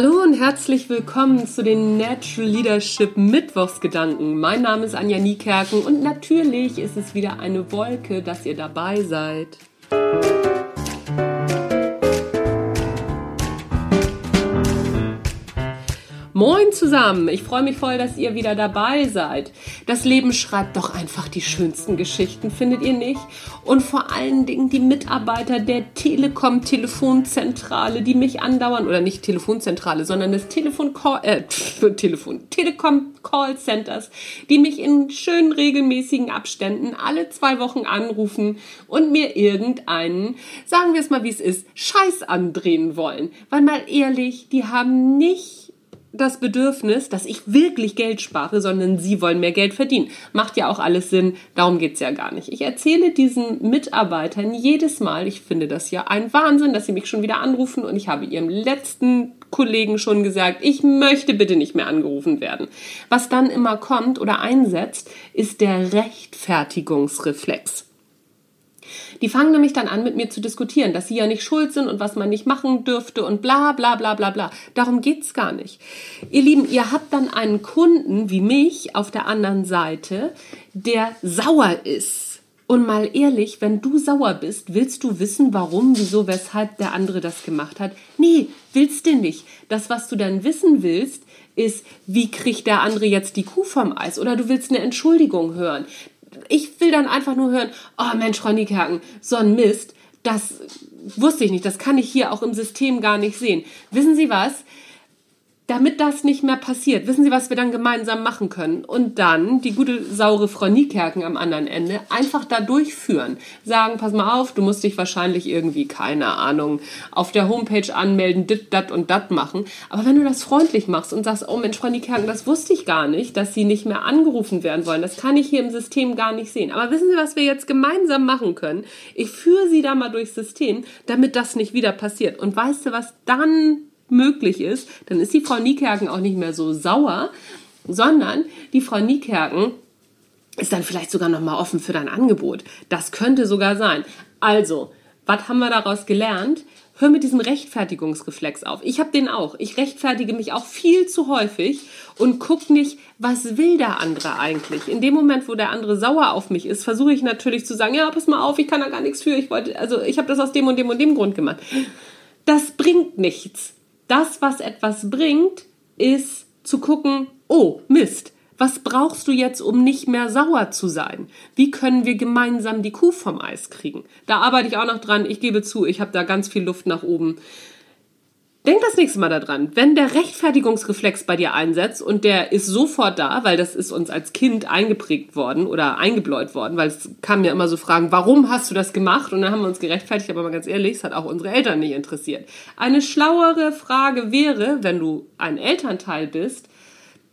Hallo und herzlich willkommen zu den Natural Leadership Mittwochsgedanken. Mein Name ist Anja Niekerken und natürlich ist es wieder eine Wolke, dass ihr dabei seid. Moin zusammen, ich freue mich voll, dass ihr wieder dabei seid. Das Leben schreibt doch einfach die schönsten Geschichten, findet ihr nicht? Und vor allen Dingen die Mitarbeiter der Telekom Telefonzentrale, die mich andauern, oder nicht Telefonzentrale, sondern des Telefon Call, äh, Telefon, Telekom Call Centers, die mich in schönen regelmäßigen Abständen alle zwei Wochen anrufen und mir irgendeinen, sagen wir es mal wie es ist, Scheiß andrehen wollen. Weil mal ehrlich, die haben nicht das Bedürfnis, dass ich wirklich Geld spare, sondern sie wollen mehr Geld verdienen. Macht ja auch alles Sinn, darum geht's ja gar nicht. Ich erzähle diesen Mitarbeitern jedes Mal, ich finde das ja ein Wahnsinn, dass sie mich schon wieder anrufen und ich habe ihrem letzten Kollegen schon gesagt, ich möchte bitte nicht mehr angerufen werden. Was dann immer kommt oder einsetzt, ist der Rechtfertigungsreflex. Die fangen nämlich dann an, mit mir zu diskutieren, dass sie ja nicht schuld sind und was man nicht machen dürfte und bla bla bla bla bla. Darum geht's gar nicht. Ihr Lieben, ihr habt dann einen Kunden wie mich auf der anderen Seite, der sauer ist. Und mal ehrlich, wenn du sauer bist, willst du wissen, warum, wieso, weshalb der andere das gemacht hat? Nee, willst du nicht. Das, was du dann wissen willst, ist, wie kriegt der andere jetzt die Kuh vom Eis? Oder du willst eine Entschuldigung hören ich will dann einfach nur hören, oh Mensch, Frau Niekerken, so ein Mist, das wusste ich nicht, das kann ich hier auch im System gar nicht sehen. Wissen Sie was? Damit das nicht mehr passiert, wissen Sie, was wir dann gemeinsam machen können? Und dann die gute, saure Frau Niekerken am anderen Ende einfach da durchführen. Sagen, pass mal auf, du musst dich wahrscheinlich irgendwie, keine Ahnung, auf der Homepage anmelden, dit, dat und dat machen. Aber wenn du das freundlich machst und sagst, oh Mensch, Frau Niekerken, das wusste ich gar nicht, dass Sie nicht mehr angerufen werden wollen. Das kann ich hier im System gar nicht sehen. Aber wissen Sie, was wir jetzt gemeinsam machen können? Ich führe Sie da mal durchs System, damit das nicht wieder passiert. Und weißt du, was dann möglich ist, dann ist die Frau Niekerken auch nicht mehr so sauer, sondern die Frau Niekerken ist dann vielleicht sogar noch mal offen für dein Angebot. Das könnte sogar sein. Also, was haben wir daraus gelernt? Hör mit diesem Rechtfertigungsreflex auf. Ich habe den auch. Ich rechtfertige mich auch viel zu häufig und guck nicht, was will der andere eigentlich. In dem Moment, wo der andere sauer auf mich ist, versuche ich natürlich zu sagen, ja, pass mal auf, ich kann da gar nichts für. Ich wollte, also ich habe das aus dem und dem und dem Grund gemacht. Das bringt nichts. Das, was etwas bringt, ist zu gucken, oh, Mist, was brauchst du jetzt, um nicht mehr sauer zu sein? Wie können wir gemeinsam die Kuh vom Eis kriegen? Da arbeite ich auch noch dran. Ich gebe zu, ich habe da ganz viel Luft nach oben. Denk das nächste Mal daran, wenn der Rechtfertigungsreflex bei dir einsetzt und der ist sofort da, weil das ist uns als Kind eingeprägt worden oder eingebläut worden, weil es kamen ja immer so Fragen, warum hast du das gemacht? Und dann haben wir uns gerechtfertigt, aber mal ganz ehrlich, es hat auch unsere Eltern nicht interessiert. Eine schlauere Frage wäre, wenn du ein Elternteil bist,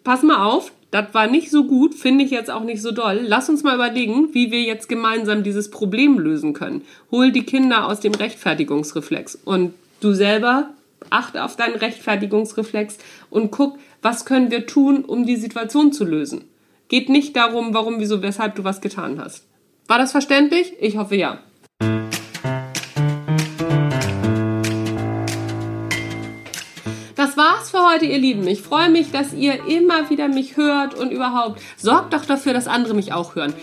pass mal auf, das war nicht so gut, finde ich jetzt auch nicht so doll. Lass uns mal überlegen, wie wir jetzt gemeinsam dieses Problem lösen können. Hol die Kinder aus dem Rechtfertigungsreflex und du selber achte auf deinen Rechtfertigungsreflex und guck, was können wir tun, um die Situation zu lösen. Geht nicht darum, warum, wieso, weshalb du was getan hast. War das verständlich? Ich hoffe ja. Das war's für heute, ihr Lieben. Ich freue mich, dass ihr immer wieder mich hört und überhaupt sorgt doch dafür, dass andere mich auch hören.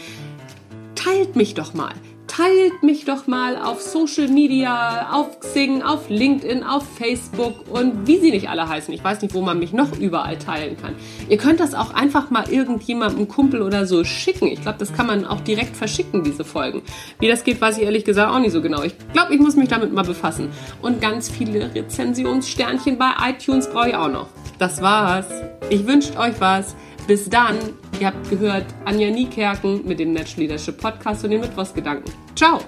Teilt mich doch mal teilt mich doch mal auf Social Media, auf Xing, auf LinkedIn, auf Facebook und wie sie nicht alle heißen. Ich weiß nicht, wo man mich noch überall teilen kann. Ihr könnt das auch einfach mal irgendjemandem, Kumpel oder so schicken. Ich glaube, das kann man auch direkt verschicken, diese Folgen. Wie das geht, weiß ich ehrlich gesagt auch nicht so genau. Ich glaube, ich muss mich damit mal befassen. Und ganz viele Rezensionssternchen bei iTunes brauche ich auch noch. Das war's. Ich wünsche euch was. Bis dann. Ihr habt gehört Anja Niekerken mit dem Natural Leadership Podcast und den Mittwochsgedanken. Ciao!